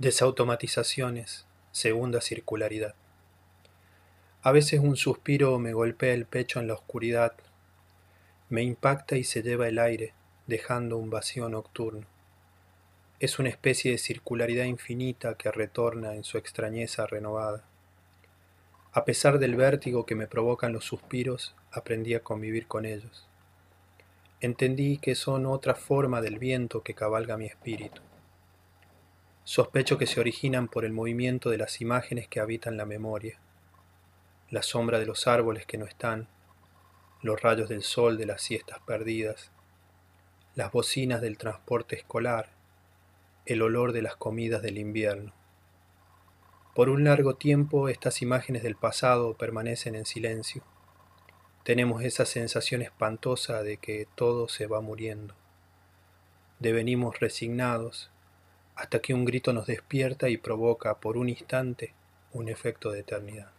Desautomatizaciones, segunda circularidad. A veces un suspiro me golpea el pecho en la oscuridad, me impacta y se lleva el aire, dejando un vacío nocturno. Es una especie de circularidad infinita que retorna en su extrañeza renovada. A pesar del vértigo que me provocan los suspiros, aprendí a convivir con ellos. Entendí que son otra forma del viento que cabalga mi espíritu Sospecho que se originan por el movimiento de las imágenes que habitan la memoria, la sombra de los árboles que no están, los rayos del sol de las siestas perdidas, las bocinas del transporte escolar, el olor de las comidas del invierno. Por un largo tiempo estas imágenes del pasado permanecen en silencio. Tenemos esa sensación espantosa de que todo se va muriendo. Devenimos resignados hasta que un grito nos despierta y provoca por un instante un efecto de eternidad.